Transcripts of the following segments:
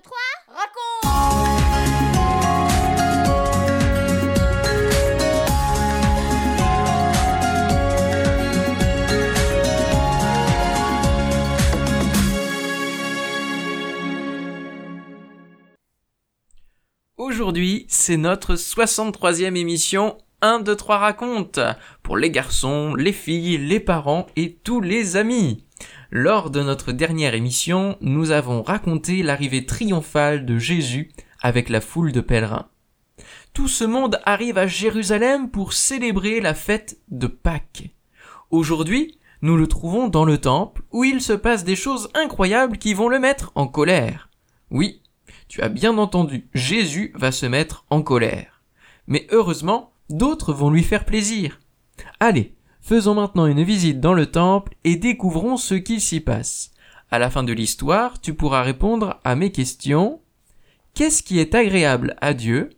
2, 3, raconte Aujourd'hui, c'est notre 63e émission 1, 2, 3 raconte pour les garçons, les filles, les parents et tous les amis. Lors de notre dernière émission, nous avons raconté l'arrivée triomphale de Jésus avec la foule de pèlerins. Tout ce monde arrive à Jérusalem pour célébrer la fête de Pâques. Aujourd'hui, nous le trouvons dans le temple où il se passe des choses incroyables qui vont le mettre en colère. Oui, tu as bien entendu, Jésus va se mettre en colère. Mais heureusement, d'autres vont lui faire plaisir. Allez, faisons maintenant une visite dans le temple et découvrons ce qu'il s'y passe. À la fin de l'histoire, tu pourras répondre à mes questions. Qu'est-ce qui est agréable à Dieu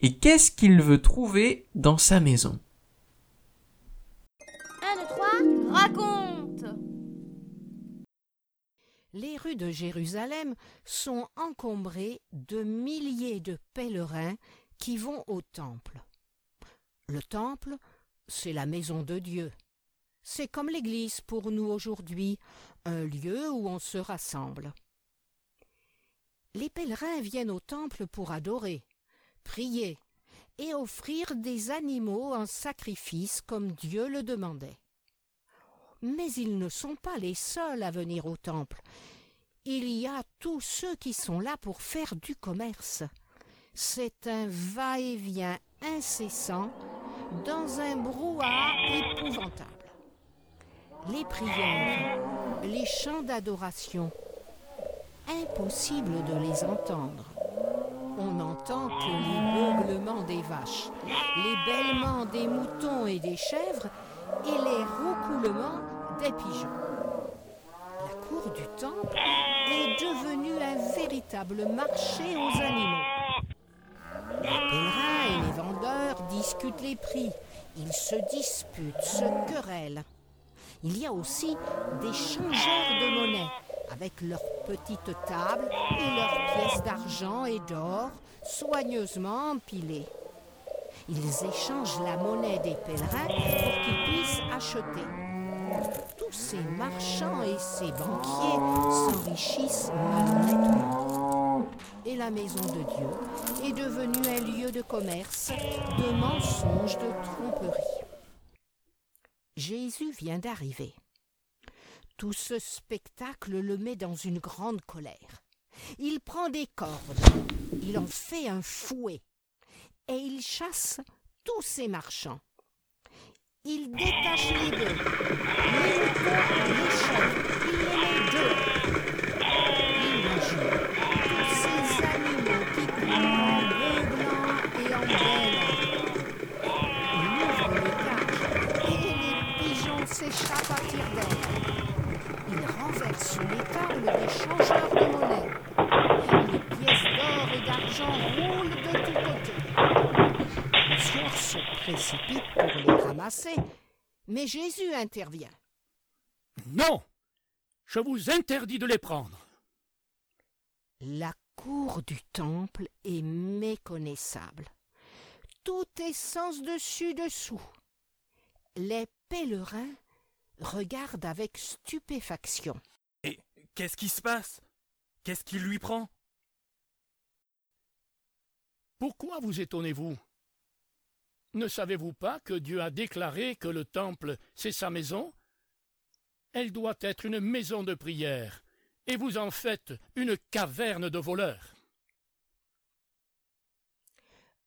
Et qu'est-ce qu'il veut trouver dans sa maison? 1, 2, 3, raconte Les rues de Jérusalem sont encombrées de milliers de pèlerins qui vont au temple. Le temple, c'est la maison de Dieu. C'est comme l'Église pour nous aujourd'hui, un lieu où on se rassemble. Les pèlerins viennent au temple pour adorer, prier et offrir des animaux en sacrifice comme Dieu le demandait. Mais ils ne sont pas les seuls à venir au temple. Il y a tous ceux qui sont là pour faire du commerce. C'est un va-et-vient incessant dans un brouhaha épouvantable. Les prières, les chants d'adoration, impossible de les entendre. On n'entend que les beuglements des vaches, les bêlements des moutons et des chèvres et les roucoulements des pigeons. La cour du temple est devenue un véritable marché aux animaux. Les pèlerins et les vendeurs discutent les prix, ils se disputent, se querellent. Il y a aussi des changeurs de monnaie avec leurs petites tables et leurs pièces d'argent et d'or soigneusement empilées. Ils échangent la monnaie des pèlerins pour qu'ils puissent acheter. Tous ces marchands et ces banquiers s'enrichissent malhonnêtement. Et la maison de Dieu est devenue un lieu de commerce, de mensonges, de tromperies. Jésus vient d'arriver. Tout ce spectacle le met dans une grande colère. Il prend des cordes, il en fait un fouet, et il chasse tous ces marchands. Il détache les bœufs, se précipitent pour les ramasser, mais Jésus intervient. Non Je vous interdis de les prendre. La cour du temple est méconnaissable. Tout est sens dessus dessous. Les pèlerins regardent avec stupéfaction. Et qu'est-ce qui se passe? Qu'est-ce qui lui prend? Pourquoi vous étonnez-vous? Ne savez-vous pas que Dieu a déclaré que le temple, c'est sa maison? Elle doit être une maison de prière, et vous en faites une caverne de voleurs.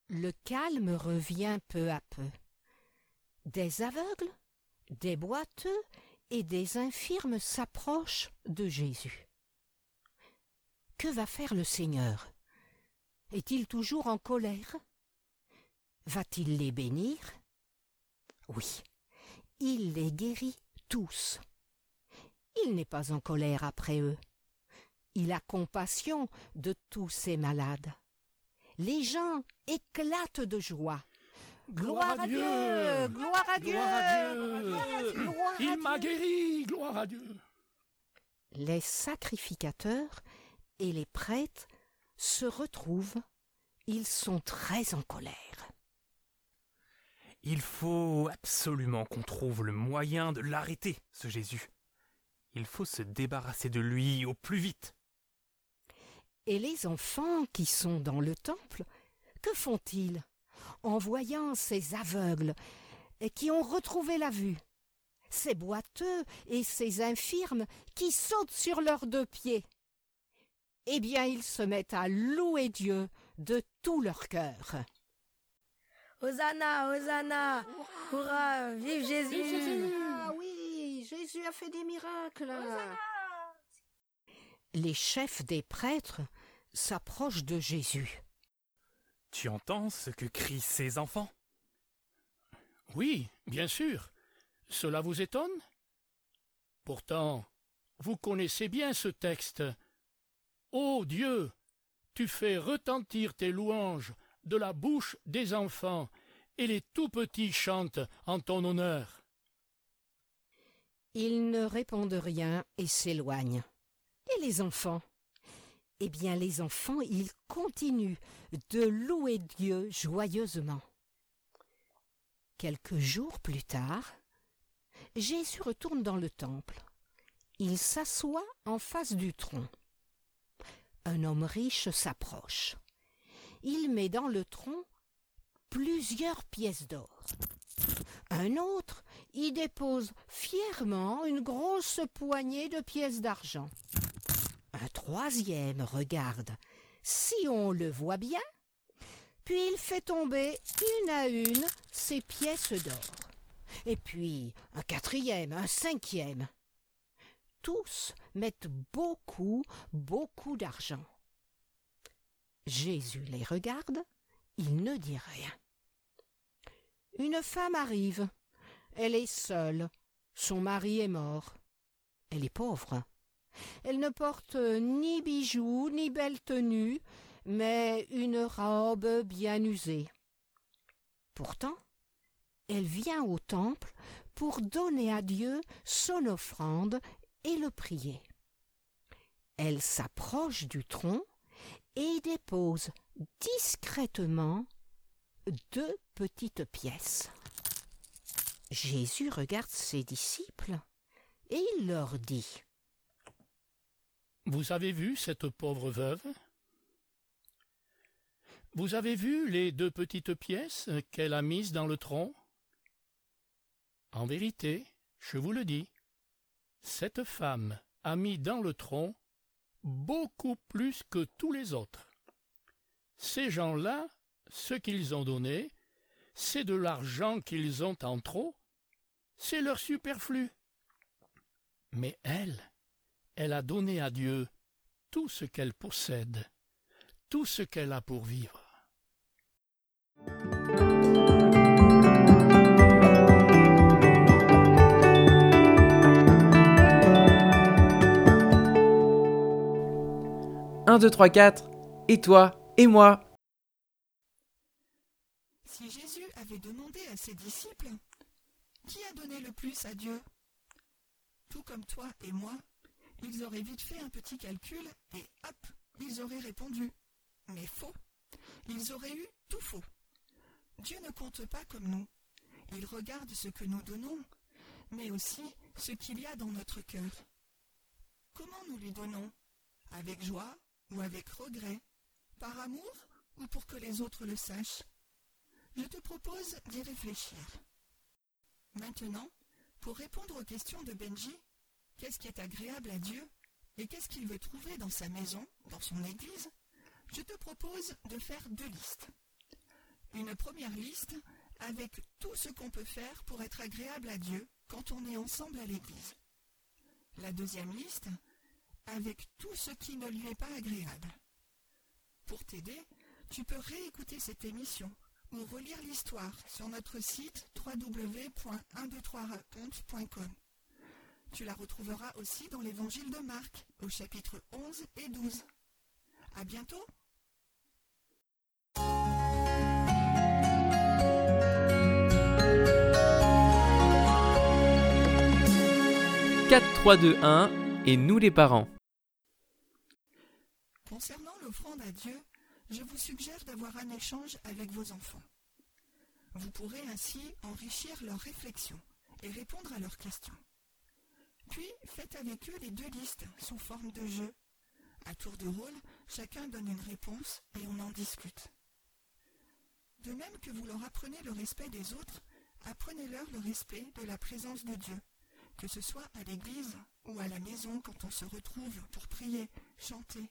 Le calme revient peu à peu. Des aveugles, des boiteux et des infirmes s'approchent de Jésus. Que va faire le Seigneur? Est-il toujours en colère? Va-t-il les bénir? Oui, il les guérit tous. Il n'est pas en colère après eux. Il a compassion de tous ces malades. Les gens éclatent de joie. Gloire à Dieu Gloire à Dieu Gloire à Dieu Gloire à Il m'a guéri Gloire à Dieu Les sacrificateurs et les prêtres se retrouvent. Ils sont très en colère. Il faut absolument qu'on trouve le moyen de l'arrêter, ce Jésus. Il faut se débarrasser de lui au plus vite. Et les enfants qui sont dans le temple, que font-ils en voyant ces aveugles qui ont retrouvé la vue, ces boiteux et ces infirmes qui sautent sur leurs deux pieds? Eh bien, ils se mettent à louer Dieu de tout leur cœur. Hosanna, Hosanna, hurrah, vive Jésus. Ah oui, Jésus a fait des miracles. Les chefs des prêtres s'approchent de Jésus. Tu entends ce que crient ces enfants? Oui, bien sûr. Cela vous étonne? Pourtant, vous connaissez bien ce texte. Ô Dieu, tu fais retentir tes louanges de la bouche des enfants, et les tout petits chantent en ton honneur. Ils ne répondent rien et s'éloignent. Et les enfants? Eh bien, les enfants, ils continuent de louer Dieu joyeusement. Quelques jours plus tard, Jésus retourne dans le temple. Il s'assoit en face du tronc. Un homme riche s'approche. Il met dans le tronc plusieurs pièces d'or. Un autre y dépose fièrement une grosse poignée de pièces d'argent. Un troisième regarde si on le voit bien, puis il fait tomber une à une ces pièces d'or. Et puis un quatrième, un cinquième. Tous mettent beaucoup, beaucoup d'argent. Jésus les regarde, il ne dit rien. Une femme arrive. Elle est seule. Son mari est mort. Elle est pauvre. Elle ne porte ni bijoux, ni belle tenue, mais une robe bien usée. Pourtant, elle vient au temple pour donner à Dieu son offrande et le prier. Elle s'approche du tronc et dépose discrètement deux petites pièces. Jésus regarde ses disciples et il leur dit Vous avez vu cette pauvre veuve? Vous avez vu les deux petites pièces qu'elle a mises dans le tronc? En vérité, je vous le dis, cette femme a mis dans le tronc beaucoup plus que tous les autres. Ces gens-là, ce qu'ils ont donné, c'est de l'argent qu'ils ont en trop, c'est leur superflu. Mais elle, elle a donné à Dieu tout ce qu'elle possède, tout ce qu'elle a pour vivre. Un, deux, trois, quatre. Et toi Et moi Si Jésus avait demandé à ses disciples Qui a donné le plus à Dieu? Tout comme toi et moi, ils auraient vite fait un petit calcul et hop, ils auraient répondu. Mais faux. Ils auraient eu tout faux. Dieu ne compte pas comme nous. Il regarde ce que nous donnons, mais aussi ce qu'il y a dans notre cœur. Comment nous lui donnons? Avec joie ou avec regret Par amour ou pour que les autres le sachent Je te propose d'y réfléchir. Maintenant, pour répondre aux questions de Benji, qu'est-ce qui est agréable à Dieu et qu'est-ce qu'il veut trouver dans sa maison, dans son église, je te propose de faire deux listes. Une première liste avec tout ce qu'on peut faire pour être agréable à Dieu quand on est ensemble à l'église. La deuxième liste avec tout ce qui ne lui est pas agréable. Pour t'aider, tu peux réécouter cette émission ou relire l'histoire sur notre site www.123raconte.com. Tu la retrouveras aussi dans l'évangile de Marc, au chapitre 11 et 12. À bientôt! Quatre, trois, deux, un. Et nous les parents. Concernant l'offrande à Dieu, je vous suggère d'avoir un échange avec vos enfants. Vous pourrez ainsi enrichir leurs réflexions et répondre à leurs questions. Puis faites avec eux les deux listes sous forme de jeu. À tour de rôle, chacun donne une réponse et on en discute. De même que vous leur apprenez le respect des autres, apprenez-leur le respect de la présence de Dieu, que ce soit à l'église ou à la maison quand on se retrouve pour prier, chanter,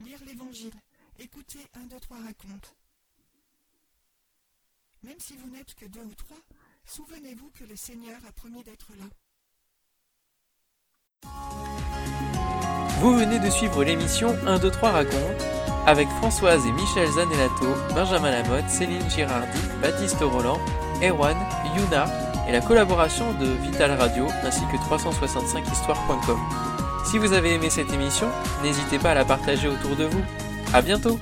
lire l'évangile, écouter un, deux, trois racontes. Même si vous n'êtes que deux ou trois, souvenez-vous que le Seigneur a promis d'être là. Vous venez de suivre l'émission 1, 2, 3 raconte avec Françoise et Michel Zanellato, Benjamin Lamotte, Céline Girardi, Baptiste Roland, Erwan, Yuna et la collaboration de Vital Radio ainsi que 365histoire.com. Si vous avez aimé cette émission, n'hésitez pas à la partager autour de vous. À bientôt!